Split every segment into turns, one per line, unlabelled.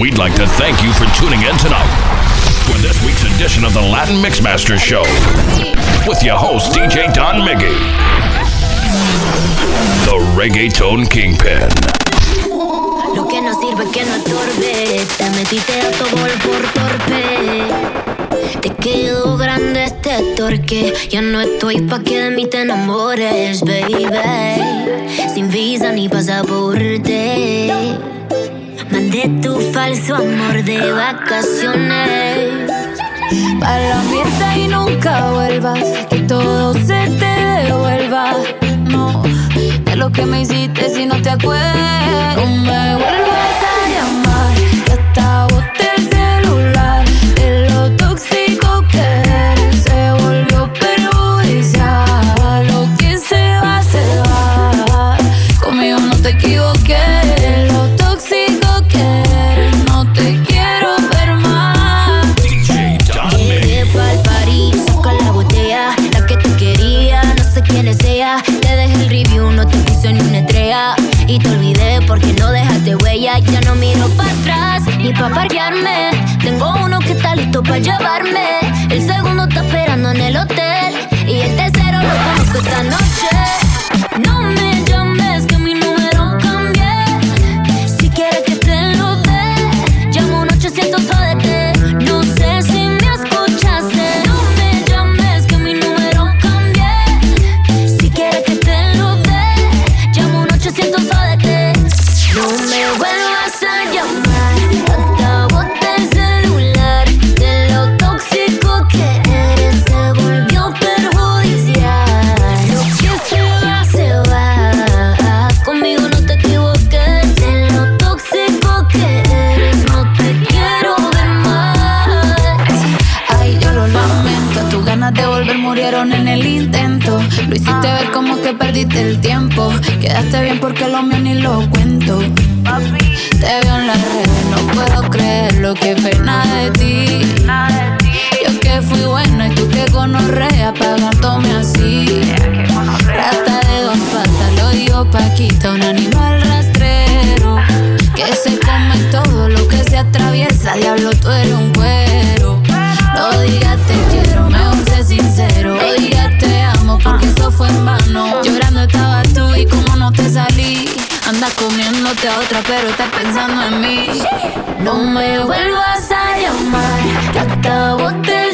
We'd like to thank you for tuning in tonight for this week's edition of the Latin Mixmaster Show with your host, DJ Don Miggy, the Reggaeton Kingpin.
Lo que no sirve que no estorbe, te metiste a tu gol por torpe. Te quedó grande este torque. Ya no estoy pa' que de mí te enamores, baby. Sin visa ni pasaporte. Mandé tu falso amor de vacaciones.
Pa' la mierda y nunca vuelvas. Que todo se te devuelva. No, de lo que me hiciste si no te acuerdas. No me te
equivocas. porque lo
mío ni lo cuento. pero estás pensando en mí.
No me vuelvas a llamar, que acabo de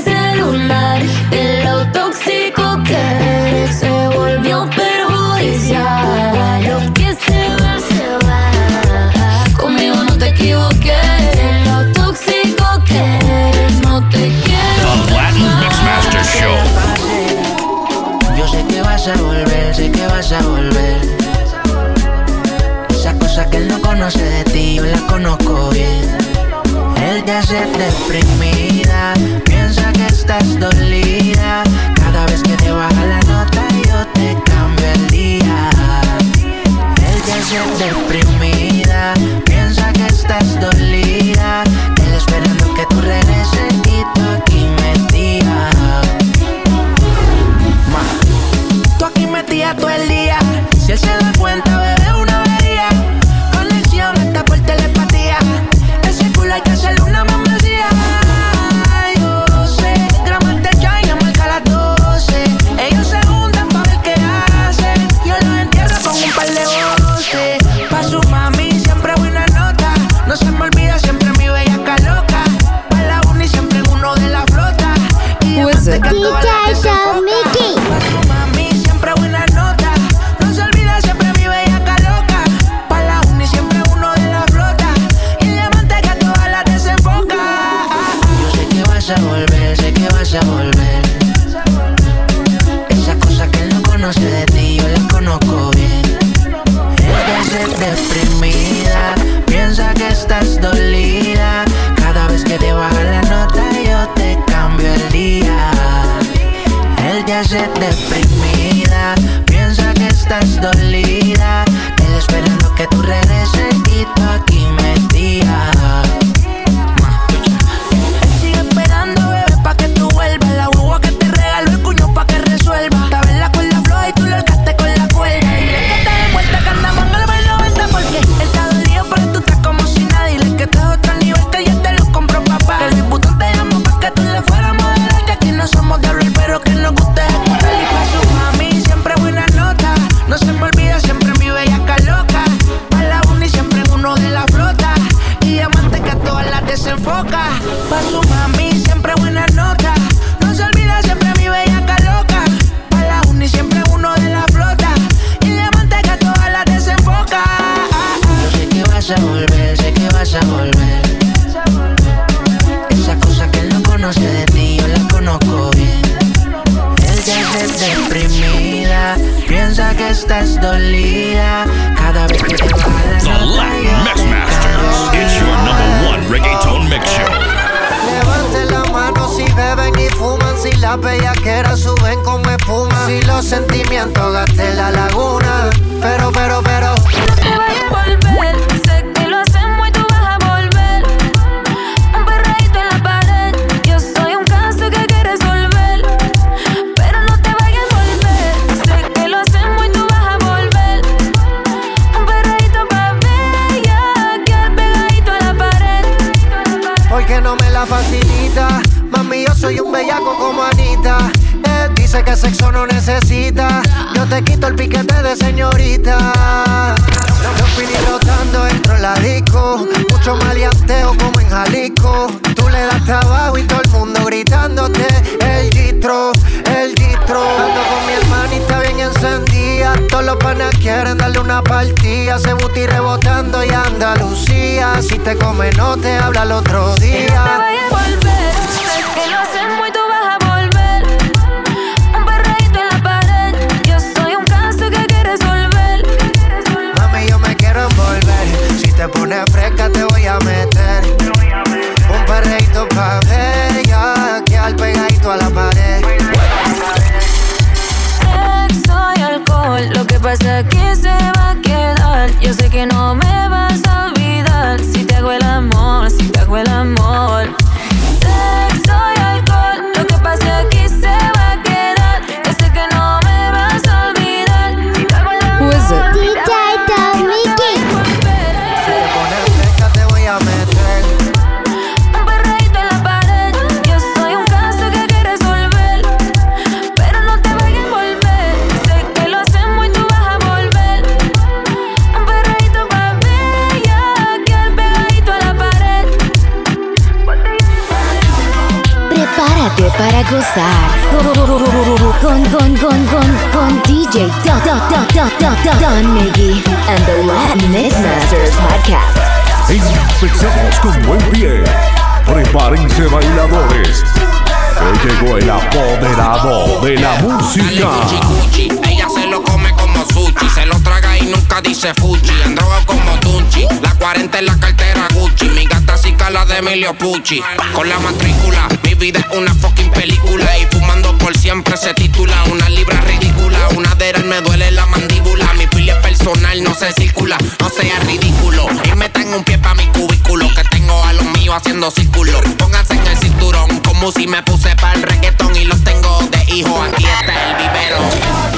fuman, si la bellaqueras suben como espuma, si los sentimientos gasten la laguna. Pero, pero, pero. Partida. Se buti rebotando y Andalucía. Si te come, no te habla el otro
No te
día.
vayas a volver. Sé que lo hacemos y tú vas a volver. Un perreíto en la pared. Yo soy un caso que hay que resolver.
Mami, yo me quiero envolver. Si te pones fresca, te voy a meter. Un perreíto pa' bella. Que al pegadito a la pared.
Sexo y alcohol, lo que pasa aquí se
Prepárate para gozar con, con, con, con, con DJ Don, Don, Don, Don, Don, Don, Don Miggy and the Latin Mix Masters Podcast.
Empecemos con buen pie. Prepárense bailadores. Que llegó el apoderado de la música.
Se lo traga y nunca dice fuchi, en droga como Tunchi, la 40 en la cartera Gucci, mi gata sí la de Emilio Pucci, con la matrícula, mi vida es una fucking película. Y fumando por siempre se titula, una libra ridícula, una de ellas me duele la mandíbula, mi pili es personal, no se circula, no sea ridículo, y metan un pie pa' mi cubículo, que tengo a los míos haciendo círculo, pónganse en el cinturón, como si me puse para el reggaetón. Y los tengo de hijo, aquí está el vivero.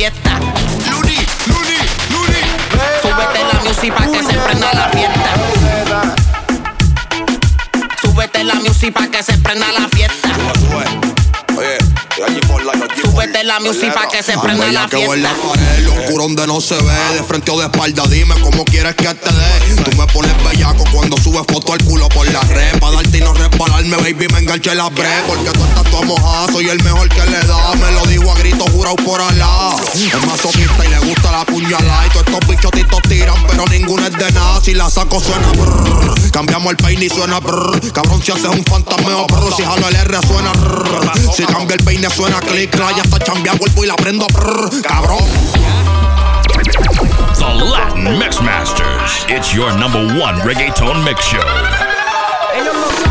Fiesta. Súbete la music pa' que se prenda la fiesta. Súbete la music pa' que se prenda la fiesta. Súbete la music pa' que se prenda la que
en la
fiesta.
pared, lo oscuro donde no se ve, de frente o de espalda, dime cómo quieres que te dé. Cuando subes foto al culo por la red, pa' darte y no resbalarme, baby, me enganché la bre, porque tú estás toda mojada, soy el mejor que le da, me lo digo a grito jurado por Alá. Es masoquista y le gusta la puñalada, y todos estos bichotitos tiran, pero ninguno es de nada, si la saco suena brrr, cambiamos el peine y suena brrr, cabrón si haces un fantasmeo brrr, si jalo el R suena brrr, si cambia el peine suena click, ya está chambeando, vuelvo y la prendo brrr, cabrón.
The Latin Mix Masters. It's your number one reggaeton mix show.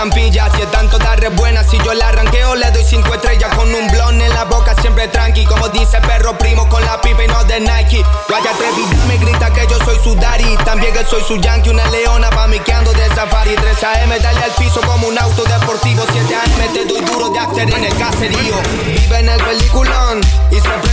Par de amiguitas que están
estampilla. Si es tanto darre buena, si yo la arranqueo, le doy cinco estrellas con un blon en la boca, siempre tranqui. Como dice perro primo con la pipa y no de Nike. Vaya atrevida, me grita que yo soy su daddy. También que soy su yankee, una leona pa' mi que ando de safari. 3 AM, dale al piso como un auto deportivo. 7 AM, te doy duro de hacer en el caserío. Vive en el peliculón y se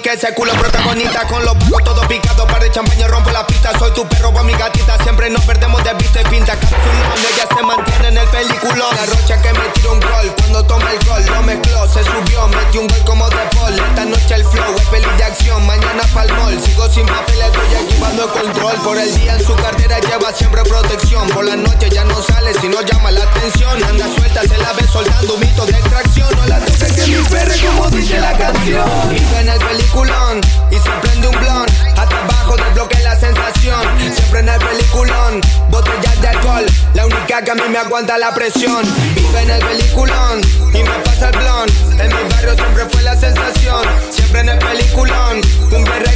que ese culo protagonista. Con los bajos todo picado, para de champaña rompo la pista. Soy tu perro o mi gatita. Siempre nos perdemos de vista y pinta. Capsulón, ella se mantiene en el peliculón. La rocha que me tira un gol. Cuando toma el gol, lo mezcló, se subió. Metió un gol como de Paul. Esta noche el flow es peli de acción. Mañana pa'l mall. Sigo sin papeles, estoy equipando el control. Por el día en su cartera lleva siempre protección. Por la noche ya no sale si no llama la atención. Anda suelta, se la ve soltando mitos de extracción. No la toques que mi perre como dice la canción. Vive en el peliculón y se prende un blon. Hasta abajo desbloquea la sensación. Siempre en el peliculón, botellas de alcohol. La única que a mí me aguanta la presión. Vive en el peliculón y me pasa el blon. En mi barrio siempre fue la sensación. Siempre en el peliculón, cumbia y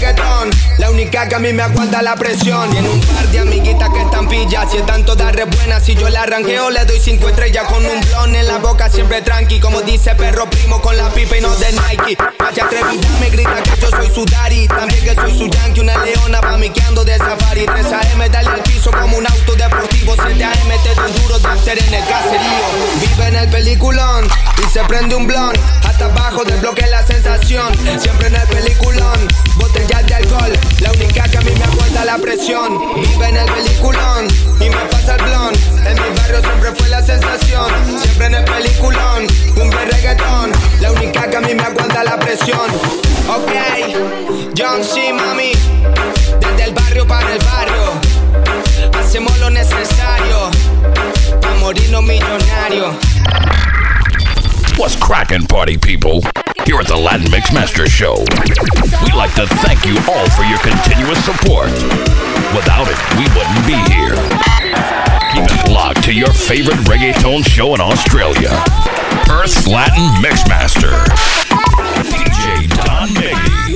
La única que a mí me aguanta la presión. Tiene un par de amiguitas que están pillas. Si es tanto darre buena, si yo la arranqueo, le doy cinco estrellas con un blon en la boca, siempre tranqui. Como dice perro primo con la pipa y no de Nike. Vaya atrevida, me grita que yo soy su daddy. También que soy su yankee, una leona pa' mi que ando de safari. 3 AM, dale al piso como un auto deportivo. 7 AM, te doy duro de en el caserío. Vive en el peliculón y se prende un blon. Hasta abajo desbloquea la sensación. Siempre en el peliculón, botellas de alcohol. La única que a mí me aguanta la presión. Vive en el peliculón y me pasa el blon. En mi barrio siempre fue la sensación. Siempre en el peliculón, y reggaetón. La única que a mí me aguanta la presión. Ok, John C. Mami, desde el barrio para el barrio. Hacemos lo necesario para morirnos millonarios.
What's crackin', party people? Here at the Latin Mix Master Show, we'd like to thank you all for your continuous support. Without it, we wouldn't be here. Keep it locked to your favorite reggaeton show in Australia, Earth Latin Mixmaster, DJ Don Miggy.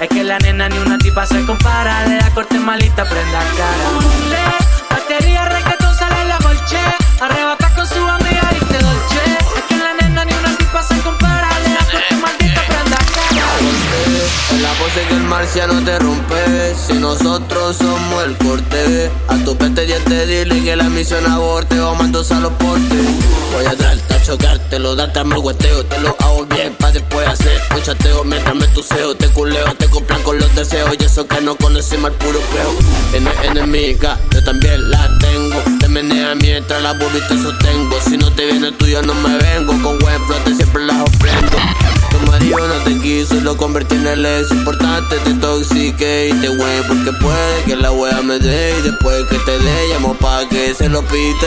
Es que la nena ni una tipa se compara. Le da corte malita, prenda cara.
El marciano te rompe. Si nosotros somos el corte. A tu peste diente dile que la misión aborte. O mando a los portes. Voy a darte a chocártelo, darte el hueteo. Te lo hago bien pa' después hacer un chateo. Mientras me tuseo, te culeo, te compran con los deseos. Y eso que no conocemos al puro peo. Tienes enemiga, yo también la tengo. Te menea mientras la te sostengo. Si no te viene tuyo, no me vengo. Con buen flote siempre las ofrendo. Tu no te quiso lo convertí en el ex importante. Te toxique y te güey porque puede que la wea me dé. Y después que te dé, llamo pa' que se lo pite.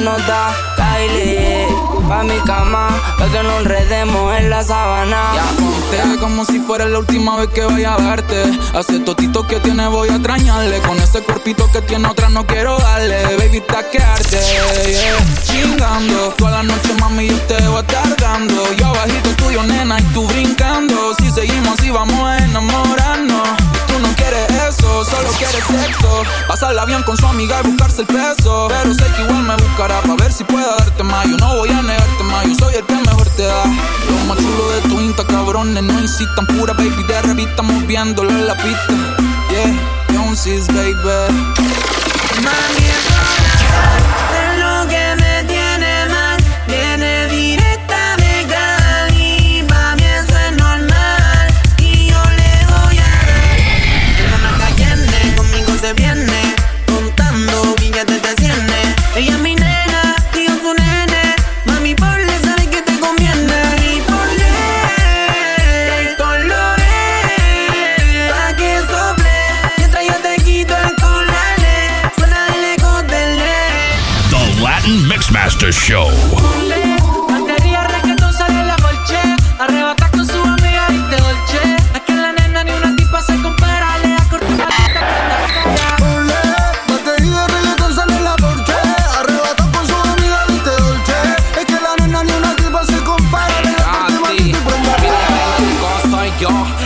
nota. Kylie Pa' mi cama, pa' que no enredemos en la sabana.
Ya ponte como si fuera la última vez que vaya a verte. Hace totito que tiene voy a extrañarle. Con ese cuerpito que tiene otra no quiero darle. Baby, taquearte, yeah. Chingando, toda la noche mami yo te voy a estar dando Yo abajito tuyo nena y tú brincando. Si seguimos así vamos a enamorarnos no quieres eso, solo quieres sexo. Pasarla bien con su amiga y buscarse el peso. Pero sé que igual me buscará para ver si puedo darte más. Yo no voy a negarte más, yo soy el que mejor te da. Lo más chulo de tu insta, cabrones, no incitan pura baby de revista, moviéndolo en la pista. Yeah, Jonesy's baby.
Mami, yo,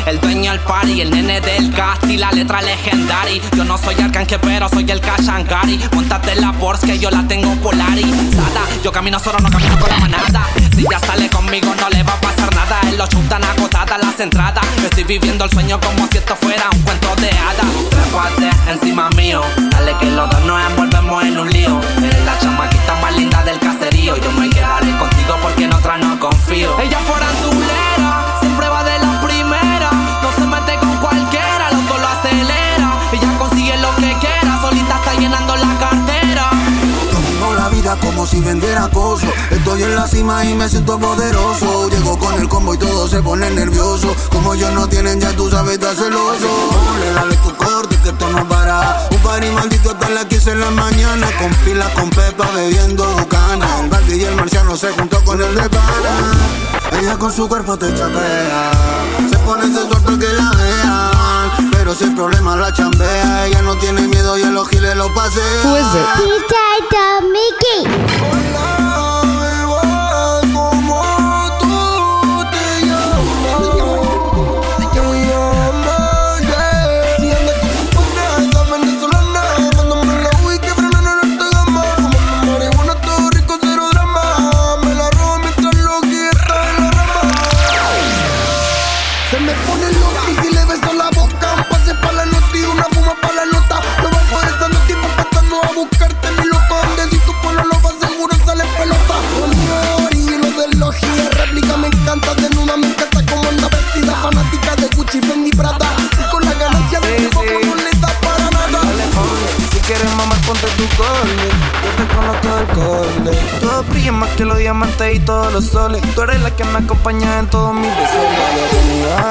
el
dueño del party, el nene del casti, la letra legendary. Soy Arcángel, pero soy el Kashankari. Montate la Porsche que yo la tengo polarizada. Yo camino solo, no camino con la manada. Si ya sale conmigo, no le va a pasar nada. En los chutan agotadas las entradas. Estoy viviendo el sueño como si esto fuera un cuento de hadas. Trépate encima mío, dale que los dos nos envolvemos en un lío. Eres la chamaquita más linda del caserío. Yo me quedaré contigo porque en otra no confío. Ella forandulera, siempre
si vendiera acoso. Estoy en la cima y me siento poderoso. Llego con el combo y todo se pone nervioso. Como yo no tienen, ya tú sabes, estás celoso. Le dale tu corte que esto no para. Un party maldito hasta las 15 en la mañana. Con pila, con pepa, bebiendo bucana. El Baldi y el marciano se juntó con el de pana. Ella con su cuerpo te chapea. Se pone sensual que la vean. Pero si el problema la chambea. Ella no tiene miedo y a los giles lo pasea.
Who is it?
Mickey.
Más que los diamantes y todos los soles. Tú eres la que me acompaña en todos mis deseos.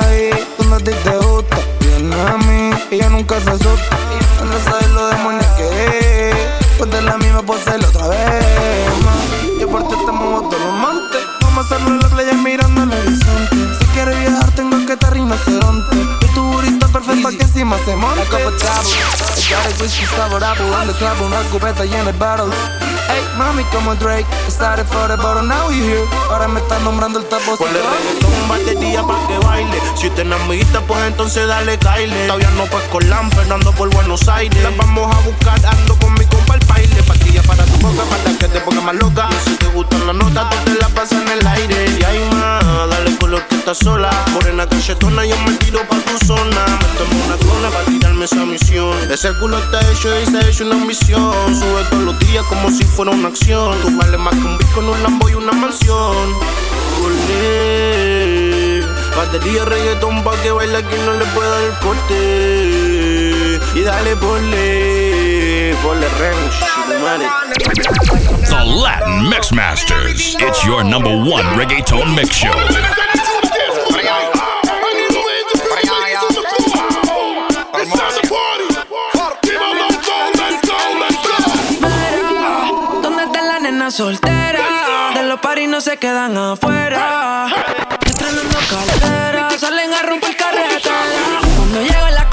Ay, cuando a ti te gusta, viene a mí. Ella nunca se asusta. No sabes lo demonia que es. Ponte la misma hacerlo otra vez. Yo por ti te muevo todos los montes. Vamos a hacerlo en la playa mirando el horizonte. Si quieres viajar, tengo que estar rinoceronte. Burrito perfecto que encima se monte. La copa travel. Got a whisky saborable. En the club, una cubeta llena de bottles. Ey, mami, como Drake. Started for the bottle, now we here. Ahora me están nombrando el tapo.
Ponle reggaetón un batería pa' que baile. Si te enamorita, pues entonces dale caile. Todavía no pues con Lam, Fernando por Buenos Aires. Las vamos a buscar, ando con mi compa el baile. Pastilla para tu boca, para que te ponga más loca. Y si te gustan las notas, tú te la pasas en el aire. Y hay más, dale color que estás sola. Morena cachetona, yo me tiro Ese culo está hecho y se ha hecho una misión. Sube todos los días como si fuera una acción. Tú vales más que un en un Lambo y una mansión. Olé. Batería reggaetón pa' que baile quien no le pueda dar el corte. Y dale ponle, ponle madre.
The Latin Mix Masters. It's your number one reggaeton mix show.
Está la nena soltera? De los paris no se quedan afuera. Estrenando cartera, salen a romper carretera. Cuando llega la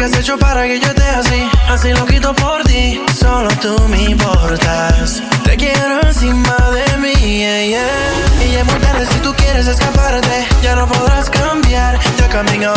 que has hecho para que yo te así. Así lo quito por ti, solo tú me importas. Te quiero encima de mí, yeah, yeah. Y es muy tarde si tú quieres escaparte. Ya no podrás cambiar, ya caminó.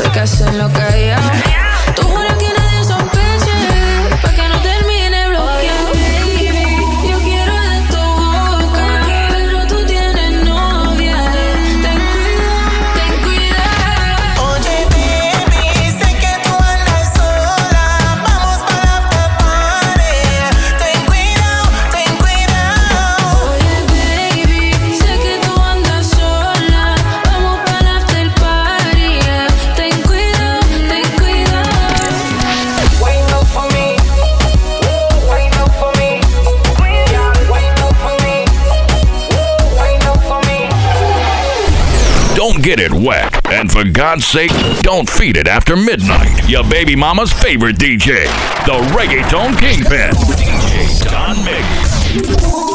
Sé que
hacen lo que yo
for God's sake, don't feed it after midnight. Your baby mama's favorite DJ, the reggaeton kingpin, DJ Don